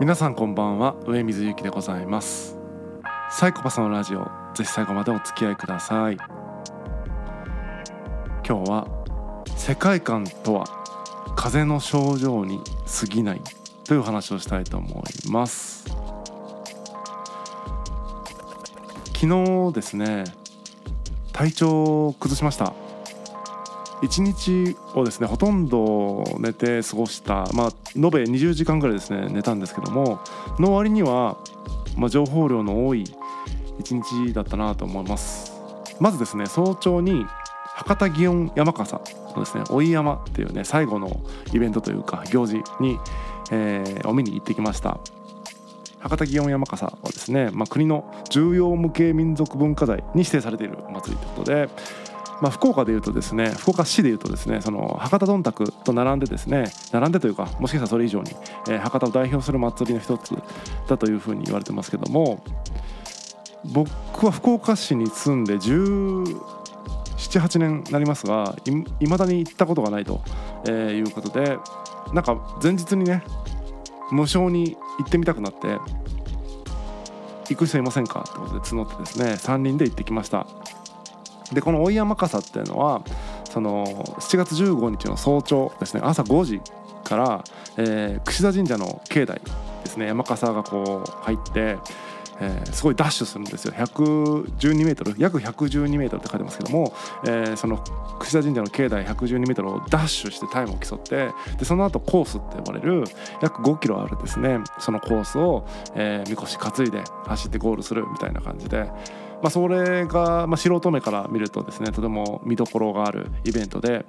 皆さんこんばんは。上水ゆきでございます。サイコパスのラジオぜひ最後までお付き合いください。今日は世界観とは風邪の症状に過ぎないという話をしたいと思います。昨日ですね体調を崩しました。1日をですねほとんど寝て過ごしたまあ延べ20時間ぐらいですね寝たんですけどもの割には、まあ、情報量の多い1日だったなと思います。まずですね早朝に博多祇園山笠のですね追い山っていうね最後のイベントというか行事に、えー、お見に行ってきました。博多祇園山笠はですね、まあ、国の重要無形民族文化財に指定されているお祭りということでまあ、福岡でいうとですね福岡市でいうとですねその博多どんたくと並んでですね並んでというかもしかしたらそれ以上に、えー、博多を代表する祭りの一つだというふうに言われてますけども僕は福岡市に住んで1718年になりますがいまだに行ったことがないと、えー、いうことでなんか前日にね無償に行ってみたくなって行く人いませんかってことで募ってですね3人で行ってきました。でこの追山笠っていうのはその7月15日の早朝ですね朝5時から、えー、櫛田神社の境内ですね山笠がこう入ってえー、すごいダッシュするんですよ112メートル約112メートルって書いてますけども、えー、その櫛田神社の境内112メートルをダッシュしてタイムを競ってでその後コースって呼ばれる約5キロあるですねそのコースを、えー、みこし担いで走ってゴールするみたいな感じで。まあ、それが、まあ、素人目から見るとですねとても見どころがあるイベントで、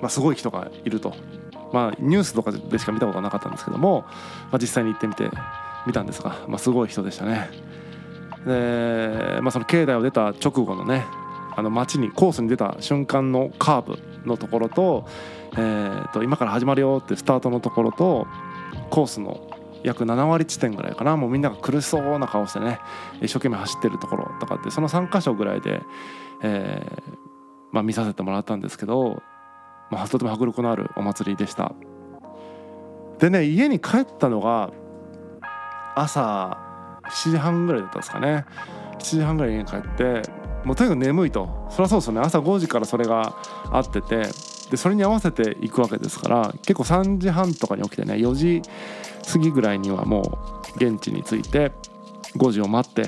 まあ、すごい人がいると、まあ、ニュースとかでしか見たことはなかったんですけども、まあ、実際に行ってみて見たんですが、まあ、すごい人でしたね。で、まあ、その境内を出た直後のねあの街にコースに出た瞬間のカーブのところと,、えー、と今から始まるよってスタートのところとコースの約7割地点ぐらいかな。もうみんなが苦しそうな顔してね一生懸命走ってるところとかってその3箇所ぐらいで、えーまあ、見させてもらったんですけど、まあ、とても迫力のあるお祭りでした。でね家に帰ったのが朝7時半ぐらいだったんですかね。7時半ぐらい家に帰ってもうとにかく眠いと。そりゃそうですよね。朝5時からそれがあっててでそれに合わせていくわけですから結構3時半とかに起きてね4時過ぎぐらいにはもう現地に着いて5時を待って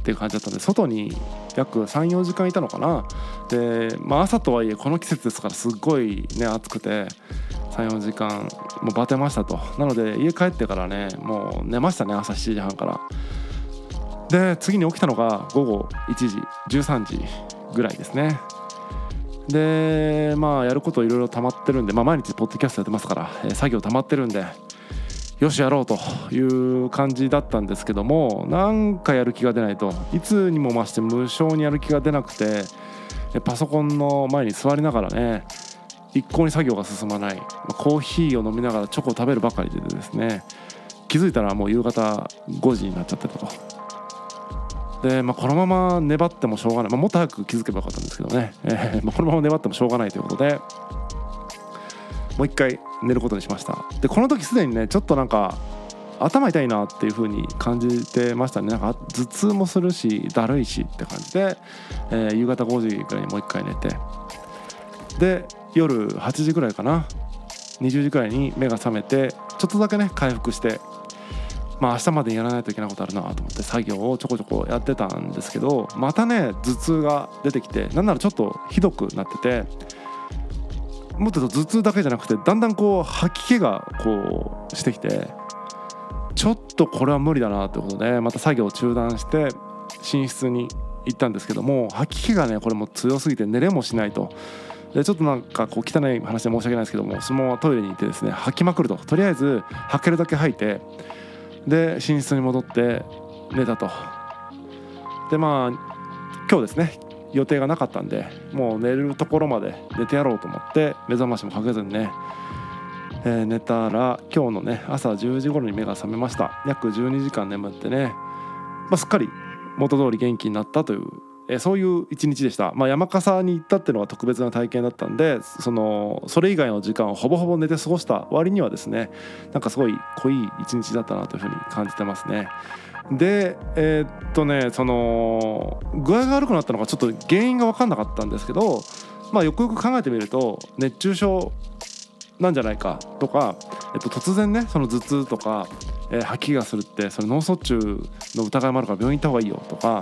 っていう感じだったんで外に約34時間いたのかな。で、まあ、朝とはいえこの季節ですからすっごいね暑くて34時間もうバテましたと。なので家帰ってからねもう寝ましたね朝7時半から。で次に起きたのが午後1時13時ぐらいですね。でまあやることいろいろ溜まってるんで、まあ、毎日ポッドキャストやってますから、えー、作業溜まってるんでよしやろうという感じだったんですけどもなんかやる気が出ないといつにも増して無償にやる気が出なくてパソコンの前に座りながらね一向に作業が進まない、コーヒーを飲みながらチョコを食べるばかりでですね気づいたらもう夕方5時になっちゃってたと。で、まあ、このまま粘ってもしょうがない、まあ、もっと早く気づけばよかったんですけどね、えーまあ、このまま粘ってもしょうがないということで。もう一回寝ることにしました。でこの時すでにねちょっとなんか頭痛いなっていう風に感じてましたね。なんか頭痛もするしだるいしって感じで、えー、夕方5時ぐらいにもう一回寝て。で夜8時ぐらいかな。20時くらいに目が覚めてちょっとだけね回復してまあ明日までやらないといけないことあるなと思って作業をちょこちょこやってたんですけどまたね頭痛が出てきてなんならちょっとひどくなっててもっと頭痛だけじゃなくてだんだんこう吐き気がこうしてきてちょっとこれは無理だなってことでまた作業を中断して寝室に行ったんですけども吐き気がねこれも強すぎて寝れもしないと。でちょっとなんかこう汚い話で申し訳ないですけどもそのままトイレに行ってですね吐きまくるととりあえず吐けるだけ吐いてで寝室に戻って寝たと。でまあ今日ですね予定がなかったんでもう寝るところまで寝てやろうと思って目覚ましもかけずにね、えー、寝たら今日のね朝10時頃に目が覚めました。約12時間眠ってね、まあ、すっかり元通り元気になったという、えそういう一日でした、まあ、山笠に行ったっていうのは特別な体験だったんでそのそれ以外の時間をほぼほぼ寝て過ごした割にはですねなんかすごい濃い一日だったなというふうに感じてますね。でえーっとねその具合が悪くなったのがちょっと原因が分かんなかったんですけど、まあ、よくよく考えてみると熱中症なんじゃないかとか、えっと、突然ねその頭痛とか、えー吐き気がするってそれ脳卒中の疑いもあるから病院行った方がいいよとか、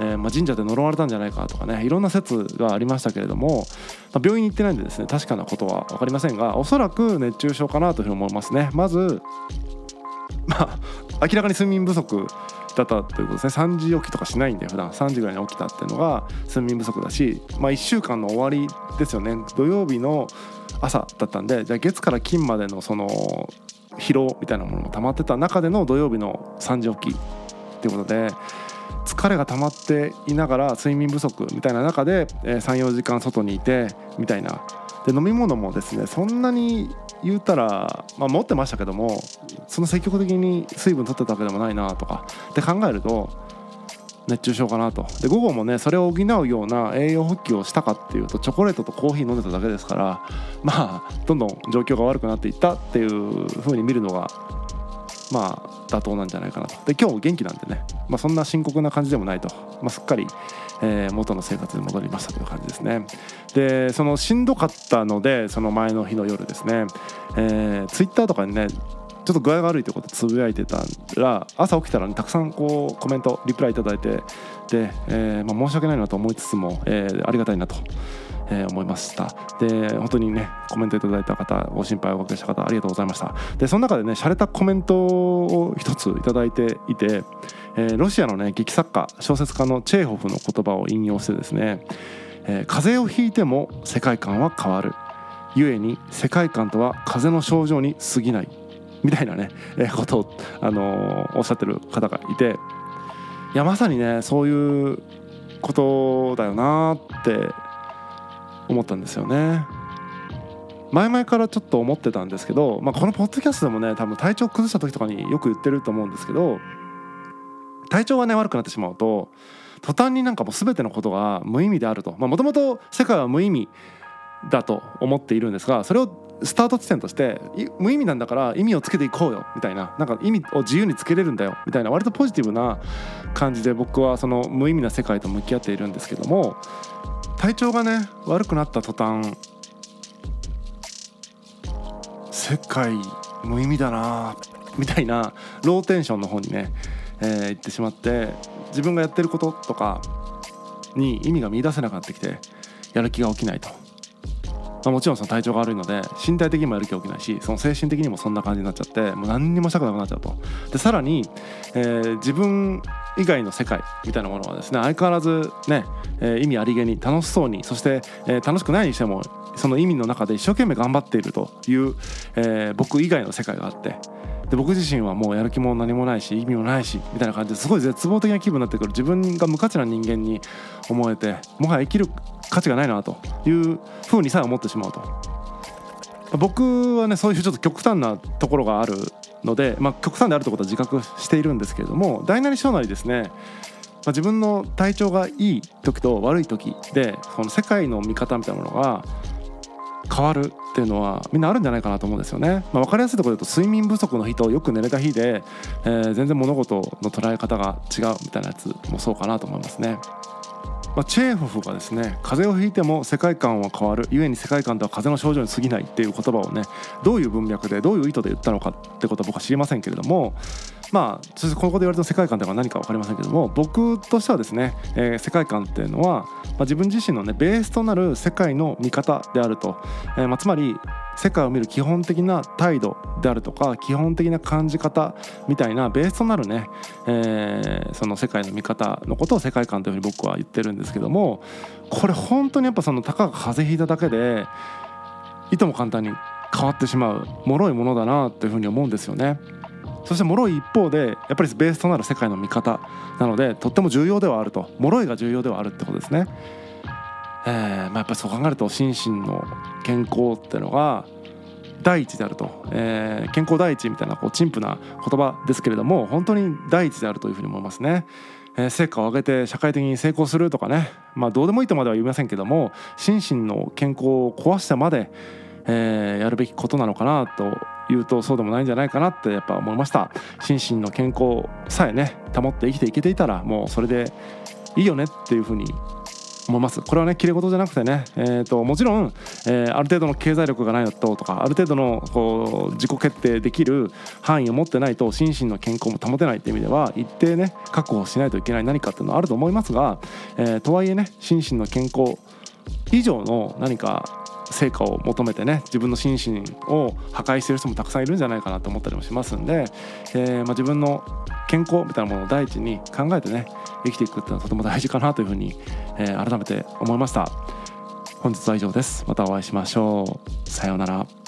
えーまあ、神社で呪われたんじゃないかとかねいろんな説がありましたけれども、まあ、病院に行ってないんでですね確かなことは分かりませんがおそらく熱中症かなというふうに思いますね。まずまあ明らかに睡眠不足だったということですね。3時起きとかしないんで普段。3時ぐらいに起きたっていうのが睡眠不足だし、まあ、1週間の終わりですよね。土曜日の朝だったんでじゃあ月から金までのその疲労みたいなものも溜まってた中での土曜日の3時起きっていうことで疲れが溜まっていながら睡眠不足みたいな中で34時間外にいてみたいな。で飲み物もですねそんなに言うたら、まあ、持ってましたけどもその積極的に水分取ってたわけでもないなとかって考えると熱中症かなと。で午後もねそれを補うような栄養補給をしたかっていうとチョコレートとコーヒー飲んでただけですからまあどんどん状況が悪くなっていったっていう風に見るのがまあ妥当なんじゃないかなと。で今日元気なんでね、まあ、そんな深刻な感じでもないと、まあ、すっかり、えー元の生活に戻りましたという感じですね。でそのしんどかったのでその前の日の夜ですね、えー、ツイッターとかにねちょっと具合が悪いということつぶやいてたら朝起きたら、ね、たくさんこうコメントリプライいただいてで、えーまあ、申し訳ないなと思いつつも、えーありがたいなと、えー思いました。で本当にねコメントいただいた方ご心配をおかけした方ありがとうございました。でその中でね洒落たコメントを一ついただいていて、えーロシアのね劇作家小説家のチェーホフの言葉を引用してですね、えー風邪をひいても世界観は変わる。故に世界観とは風邪の症状に過ぎない。みたいなね、えーことを、あのーおっしゃってる方がいていやまさにねそういうことだよなって思ったんですよね。前々からちょっと思ってたんですけど、まあ、このポッドキャストでもね多分体調崩した時とかによく言ってると思うんですけど体調がね悪くなってしまうと途端になんかもう全てのことが無意味であると。もともと世界は無意味だと思っているんですがそれをスタート地点として無意味なんだから意味をつけていこうよみたいな。なんか意味を自由につけれるんだよみたいな。割とポジティブな感じで僕はその無意味な世界と向き合っているんですけども体調がね悪くなった途端世界無意味だなみたいなローテンションの方にね、えー行ってしまって自分がやってることとかに意味が見出せなくなってきてやる気が起きないと。まあ、もちろんその体調が悪いので身体的にもやる気が起きないしその精神的にもそんな感じになっちゃってもう何にもしたくなくなっちゃうとでさらに、えー自分以外の世界みたいなものはですね相変わらずね、えー意味ありげに楽しそうにそして、えー楽しくないにしてもその意味の中で一生懸命頑張っているという、えー僕以外の世界があってで僕自身はもうやる気も何もないし意味もないしみたいな感じですごい絶望的な気分になってくる自分が無価値な人間に思えてもはや生きる価値がないなというふうにさえ思ってしまうと。僕はねそういうちょっと極端なところがあるので、まあ、極端であるということは自覚しているんですけれども大なり小なりですね、まあ、自分の体調がいい時と悪い時でその世界の見方みたいなものが変わるっていうのはみんなあるんじゃないかなと思うんですよね。まあ、分かりやすいところで言うと睡眠不足の日とよく寝れた日で、えー全然物事の捉え方が違うみたいなやつもそうかなと思いますね。まあ、チェーホフがですね風邪をひいても世界観は変わる故に世界観とは風邪の症状に過ぎないっていう言葉をねどういう文脈でどういう意図で言ったのかってことは僕は知りませんけれどもまあここで言われた世界観というのは何か分かりませんけども僕としてはですね、えー世界観っていうのは、まあ、自分自身のねベースとなる世界の見方であると、えーまあ、つまり世界を見る基本的な態度であるとか基本的な感じ方みたいなベースとなるね、えーその世界の見方のことを世界観というふうに僕は言ってるんですけどもこれ本当にやっぱそのたかが風邪ひいただけでいとも簡単に変わってしまう脆いものだなというふうに思うんですよね。そして脆い一方でやっぱりベースとなる世界の見方なのでとっても重要ではあると脆いが重要ではあるってことですね。えーまあ、やっぱりそう考えると心身の健康っていうのが第一であると、えー健康第一みたいなこう陳腐な言葉ですけれども本当に第一であるというふうに思いますね。え成果を上げて社会的に成功するとかねまあどうでもいいとまでは言いませんけども心身の健康を壊してまで、えー、やるべきことなのかなというとそうでもないんじゃないかなってやっぱ思いました。心身の健康さえね保って生きていけていたらもうそれでいいよねっていうふうに思います。これはねきれ事じゃなくてね、えーと、もちろん、えー、ある程度の経済力がないととかある程度のこう自己決定できる範囲を持ってないと心身の健康も保てないっていう意味では一定ね確保しないといけない何かっていうのはあると思いますが、えー、とはいえね心身の健康以上の何か成果を求めてね自分の心身を破壊してる人もたくさんいるんじゃないかなと思ったりもしますんで、えー、まあ、自分の健康みたいなものを第一に考えてね生きていくっていうのはとても大事かなというふうに、えー、改めて思いました。本日は以上です。またお会いしましょう。さようなら。